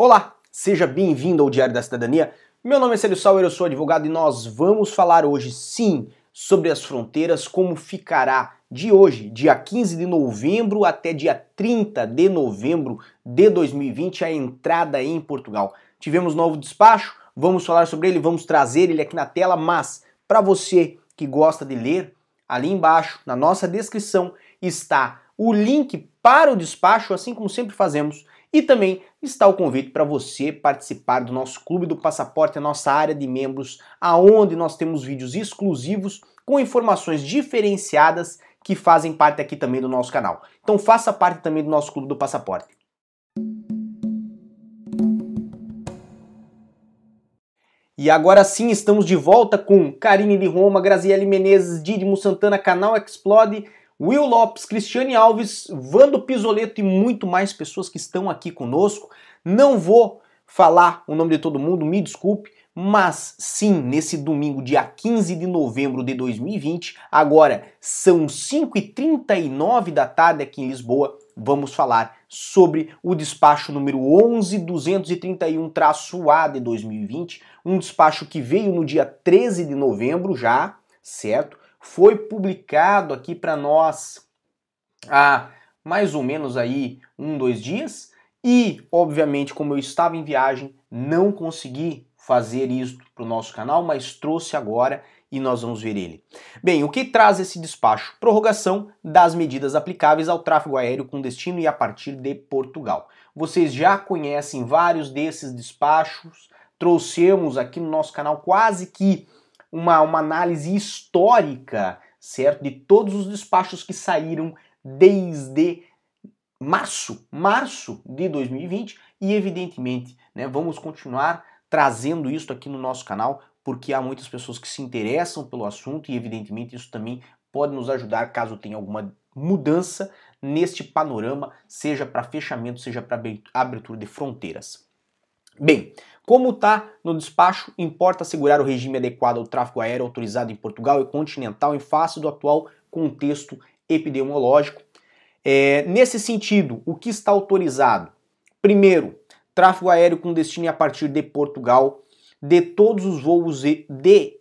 Olá, seja bem-vindo ao Diário da Cidadania. Meu nome é Célio Sauer, eu sou advogado e nós vamos falar hoje, sim, sobre as fronteiras, como ficará de hoje, dia 15 de novembro até dia 30 de novembro de 2020, a entrada em Portugal. Tivemos novo despacho, vamos falar sobre ele, vamos trazer ele aqui na tela, mas para você que gosta de ler, ali embaixo, na nossa descrição, está o link para o despacho, assim como sempre fazemos, e também está o convite para você participar do nosso Clube do Passaporte, a nossa área de membros, aonde nós temos vídeos exclusivos com informações diferenciadas que fazem parte aqui também do nosso canal. Então faça parte também do nosso Clube do Passaporte. E agora sim estamos de volta com Karine de Roma, Graziele Menezes, Didimo Santana, Canal Explode Will Lopes, Cristiane Alves, Vando Pisoleto e muito mais pessoas que estão aqui conosco. Não vou falar o nome de todo mundo, me desculpe, mas sim, nesse domingo, dia 15 de novembro de 2020, agora são 5h39 da tarde aqui em Lisboa, vamos falar sobre o despacho número 11231-A de 2020, um despacho que veio no dia 13 de novembro já, certo? Foi publicado aqui para nós há mais ou menos aí um, dois dias. E, obviamente, como eu estava em viagem, não consegui fazer isso para o nosso canal, mas trouxe agora e nós vamos ver ele. Bem, o que traz esse despacho? Prorrogação das medidas aplicáveis ao tráfego aéreo com destino e a partir de Portugal. Vocês já conhecem vários desses despachos, trouxemos aqui no nosso canal quase que uma, uma análise histórica, certo? De todos os despachos que saíram desde março, março de 2020 e evidentemente, né, vamos continuar trazendo isso aqui no nosso canal porque há muitas pessoas que se interessam pelo assunto e evidentemente isso também pode nos ajudar caso tenha alguma mudança neste panorama, seja para fechamento, seja para abertura de fronteiras. Bem, como está no despacho, importa assegurar o regime adequado ao tráfego aéreo autorizado em Portugal e continental em face do atual contexto epidemiológico. É, nesse sentido, o que está autorizado? Primeiro, tráfego aéreo com destino a partir de Portugal, de todos os voos de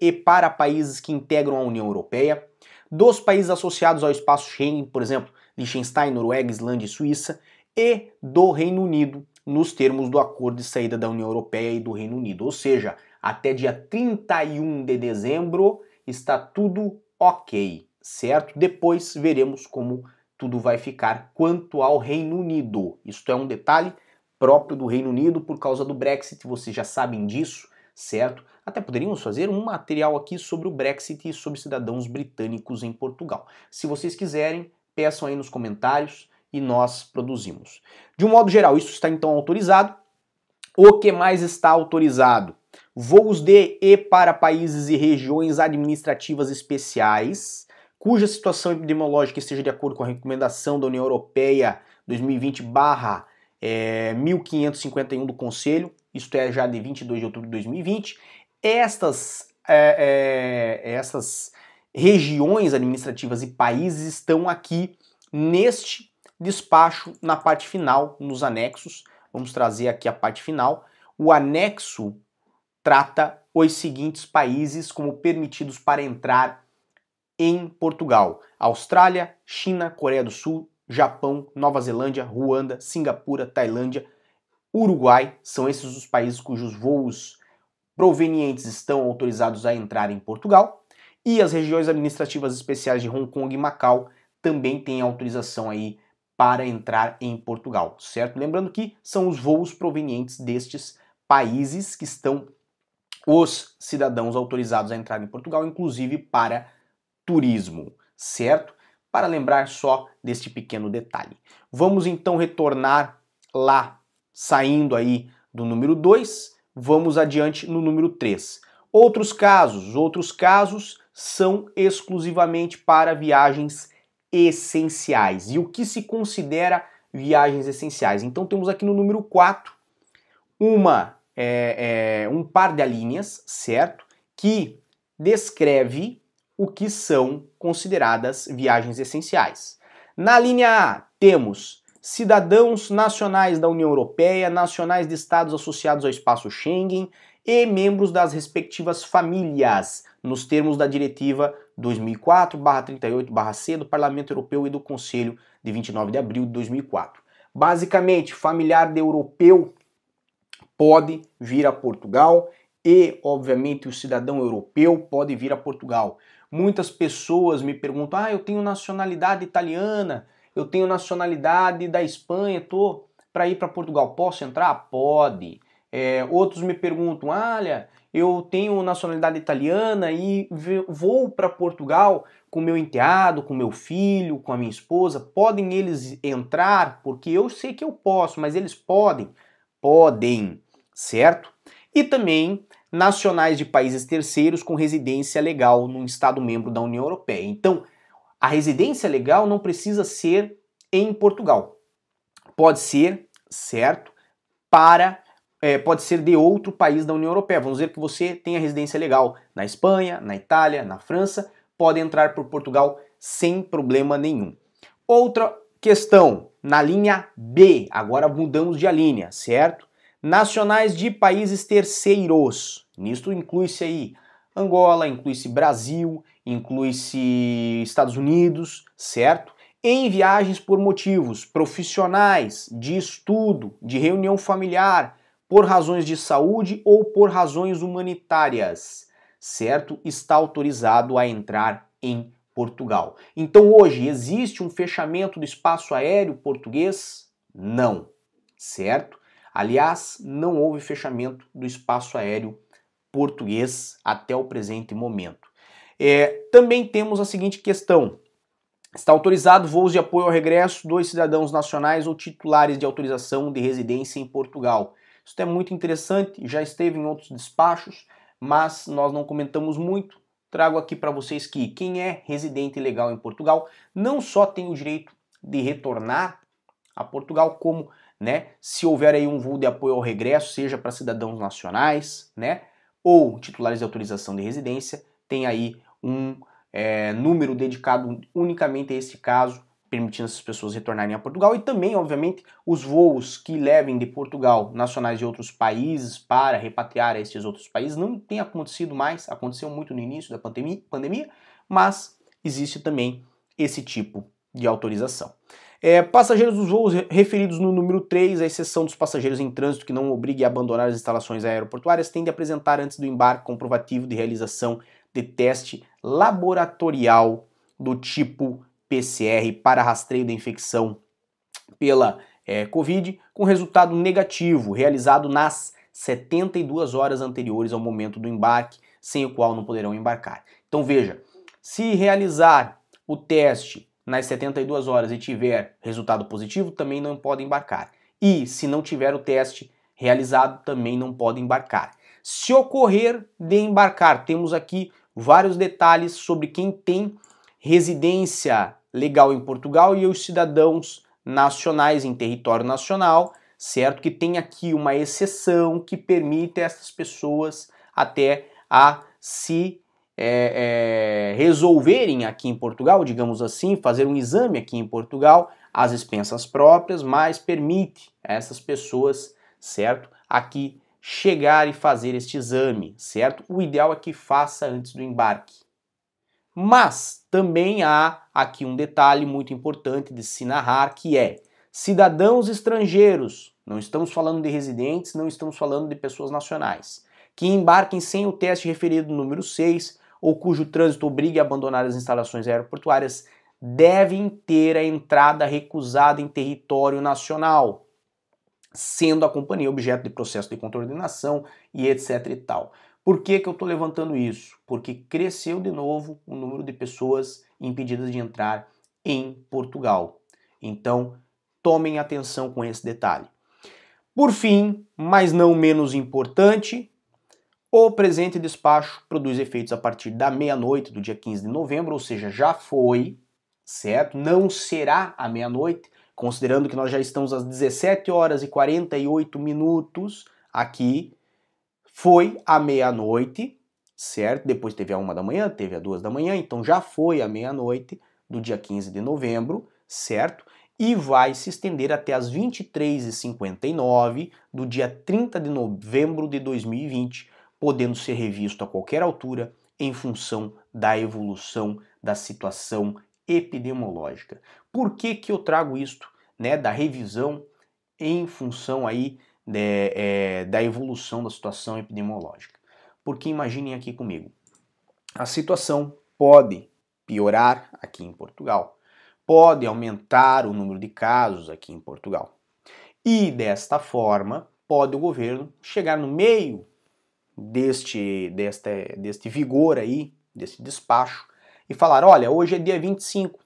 e para países que integram a União Europeia, dos países associados ao espaço Schengen, por exemplo, Liechtenstein, Noruega, Islândia e Suíça, e do Reino Unido, nos termos do acordo de saída da União Europeia e do Reino Unido. Ou seja, até dia 31 de dezembro está tudo ok, certo? Depois veremos como tudo vai ficar quanto ao Reino Unido. Isto é um detalhe próprio do Reino Unido por causa do Brexit, vocês já sabem disso, certo? Até poderíamos fazer um material aqui sobre o Brexit e sobre cidadãos britânicos em Portugal. Se vocês quiserem, peçam aí nos comentários e nós produzimos. De um modo geral, isso está então autorizado. O que mais está autorizado? Voos de e para países e regiões administrativas especiais, cuja situação epidemiológica esteja de acordo com a recomendação da União Europeia 2020 é, 1551 do Conselho, isto é já de 22 de outubro de 2020. Estas, é, é, estas regiões administrativas e países estão aqui neste despacho na parte final, nos anexos. Vamos trazer aqui a parte final. O anexo trata os seguintes países como permitidos para entrar em Portugal: Austrália, China, Coreia do Sul, Japão, Nova Zelândia, Ruanda, Singapura, Tailândia, Uruguai. São esses os países cujos voos provenientes estão autorizados a entrar em Portugal. E as regiões administrativas especiais de Hong Kong e Macau também têm autorização aí para entrar em Portugal, certo? Lembrando que são os voos provenientes destes países que estão os cidadãos autorizados a entrar em Portugal, inclusive para turismo, certo? Para lembrar só deste pequeno detalhe. Vamos então retornar lá, saindo aí do número 2, vamos adiante no número 3. Outros casos, outros casos são exclusivamente para viagens essenciais. E o que se considera viagens essenciais? Então temos aqui no número 4 uma, é, é, um par de linhas, certo? Que descreve o que são consideradas viagens essenciais. Na linha A temos cidadãos nacionais da União Europeia, nacionais de estados associados ao espaço Schengen e membros das respectivas famílias, nos termos da Diretiva 2004/38/C do Parlamento Europeu e do Conselho de 29 de abril de 2004. Basicamente, familiar de europeu pode vir a Portugal e, obviamente, o cidadão europeu pode vir a Portugal. Muitas pessoas me perguntam: "Ah, eu tenho nacionalidade italiana, eu tenho nacionalidade da Espanha, tô para ir para Portugal, posso entrar? Pode. É, outros me perguntam: olha, eu tenho nacionalidade italiana e vou para Portugal com meu enteado, com meu filho, com a minha esposa. Podem eles entrar? Porque eu sei que eu posso, mas eles podem? Podem, certo? E também nacionais de países terceiros com residência legal num Estado membro da União Europeia. Então, a residência legal não precisa ser em Portugal. Pode ser, certo, para é, pode ser de outro país da União Europeia. Vamos dizer que você tem a residência legal na Espanha, na Itália, na França, pode entrar por Portugal sem problema nenhum. Outra questão, na linha B, agora mudamos de linha, certo? Nacionais de países terceiros. Nisto inclui-se aí Angola, inclui-se Brasil, inclui-se Estados Unidos, certo? Em viagens por motivos profissionais, de estudo, de reunião familiar, por razões de saúde ou por razões humanitárias, certo? Está autorizado a entrar em Portugal. Então hoje existe um fechamento do espaço aéreo português? Não, certo? Aliás, não houve fechamento do espaço aéreo português até o presente momento. É, também temos a seguinte questão: Está autorizado voos de apoio ao regresso dos cidadãos nacionais ou titulares de autorização de residência em Portugal. Isso é muito interessante, já esteve em outros despachos, mas nós não comentamos muito. Trago aqui para vocês que quem é residente legal em Portugal não só tem o direito de retornar a Portugal, como, né, se houver aí um voo de apoio ao regresso, seja para cidadãos nacionais, né, ou titulares de autorização de residência, tem aí um é, número dedicado unicamente a esse caso permitindo essas pessoas retornarem a Portugal e também, obviamente, os voos que levem de Portugal nacionais de outros países para repatriar a estes outros países não tem acontecido mais, aconteceu muito no início da pandemia, mas existe também esse tipo de autorização. É, passageiros dos voos referidos no número 3, a exceção dos passageiros em trânsito que não obrigue a abandonar as instalações aeroportuárias, têm de apresentar antes do embarque comprovativo de realização de teste laboratorial do tipo PCR para rastreio da infecção pela é, Covid, com resultado negativo, realizado nas 72 horas anteriores ao momento do embarque, sem o qual não poderão embarcar. Então veja, se realizar o teste nas 72 horas e tiver resultado positivo, também não pode embarcar. E se não tiver o teste realizado, também não pode embarcar. Se ocorrer de embarcar, temos aqui vários detalhes sobre quem tem residência legal em Portugal e os cidadãos nacionais em território nacional, certo? Que tem aqui uma exceção que permite essas pessoas até a se é, é, resolverem aqui em Portugal, digamos assim, fazer um exame aqui em Portugal às expensas próprias, mas permite a essas pessoas, certo? Aqui chegar e fazer este exame, certo? O ideal é que faça antes do embarque. Mas também há aqui um detalhe muito importante de se narrar que é cidadãos estrangeiros, não estamos falando de residentes, não estamos falando de pessoas nacionais, que embarquem sem o teste referido número 6 ou cujo trânsito obrigue a abandonar as instalações aeroportuárias devem ter a entrada recusada em território nacional, sendo a companhia objeto de processo de coordenação e etc e tal. Por que, que eu estou levantando isso? Porque cresceu de novo o número de pessoas impedidas de entrar em Portugal. Então, tomem atenção com esse detalhe. Por fim, mas não menos importante, o presente despacho produz efeitos a partir da meia-noite do dia 15 de novembro, ou seja, já foi, certo? Não será à meia-noite, considerando que nós já estamos às 17 horas e 48 minutos aqui foi à meia-noite, certo? Depois teve a uma da manhã, teve a duas da manhã, então já foi à meia-noite do dia 15 de novembro, certo? e vai se estender até as 23h59 do dia 30 de novembro de 2020, podendo ser revisto a qualquer altura em função da evolução da situação epidemiológica. Por que, que eu trago isto, né, da revisão em função aí de, é, da evolução da situação epidemiológica? Porque imaginem aqui comigo, a situação pode piorar aqui em Portugal, pode aumentar o número de casos aqui em Portugal. E desta forma, pode o governo chegar no meio deste, deste, deste vigor aí, desse despacho, e falar: olha, hoje é dia 25,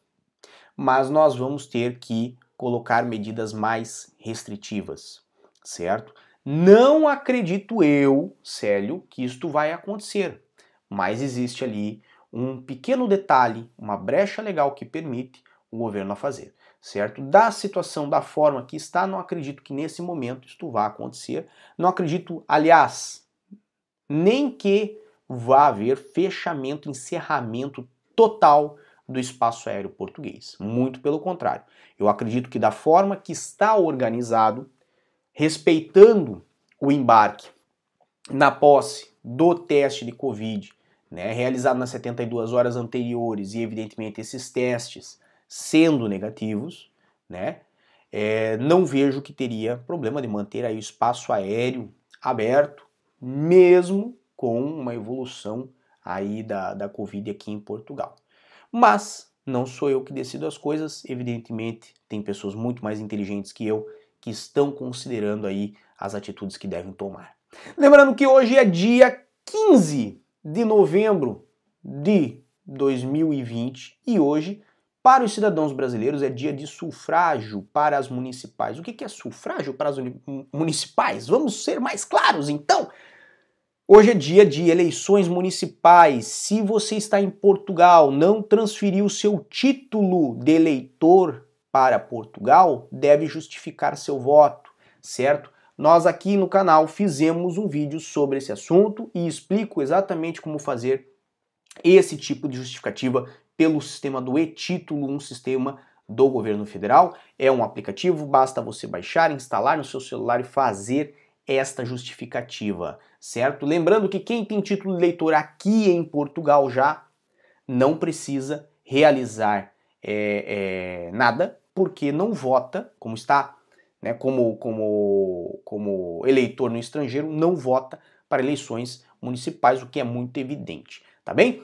mas nós vamos ter que colocar medidas mais restritivas, certo? Não acredito eu, Célio, que isto vai acontecer, mas existe ali um pequeno detalhe, uma brecha legal que permite o governo a fazer, certo? Da situação, da forma que está, não acredito que nesse momento isto vá acontecer. Não acredito, aliás, nem que vá haver fechamento, encerramento total do espaço aéreo português. Muito pelo contrário. Eu acredito que da forma que está organizado, respeitando o embarque na posse do teste de Covid, né, realizado nas 72 horas anteriores e, evidentemente, esses testes sendo negativos, né, é, não vejo que teria problema de manter aí o espaço aéreo aberto, mesmo com uma evolução aí da, da Covid aqui em Portugal. Mas não sou eu que decido as coisas, evidentemente tem pessoas muito mais inteligentes que eu que estão considerando aí as atitudes que devem tomar. Lembrando que hoje é dia 15 de novembro de 2020 e hoje, para os cidadãos brasileiros, é dia de sufrágio para as municipais. O que é sufrágio para as municipais? Vamos ser mais claros então. Hoje é dia de eleições municipais. Se você está em Portugal, não transferiu seu título de eleitor para Portugal, deve justificar seu voto, certo? Nós aqui no canal fizemos um vídeo sobre esse assunto e explico exatamente como fazer esse tipo de justificativa pelo sistema do e-título, um sistema do governo federal. É um aplicativo, basta você baixar, instalar no seu celular e fazer esta justificativa, certo? Lembrando que quem tem título de eleitor aqui em Portugal já não precisa realizar é, é, nada, porque não vota, como está, né, como, como, como eleitor no estrangeiro, não vota para eleições municipais, o que é muito evidente, tá bem?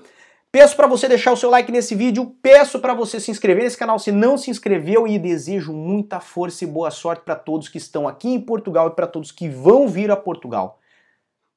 Peço para você deixar o seu like nesse vídeo, peço para você se inscrever nesse canal se não se inscreveu e desejo muita força e boa sorte para todos que estão aqui em Portugal e para todos que vão vir a Portugal.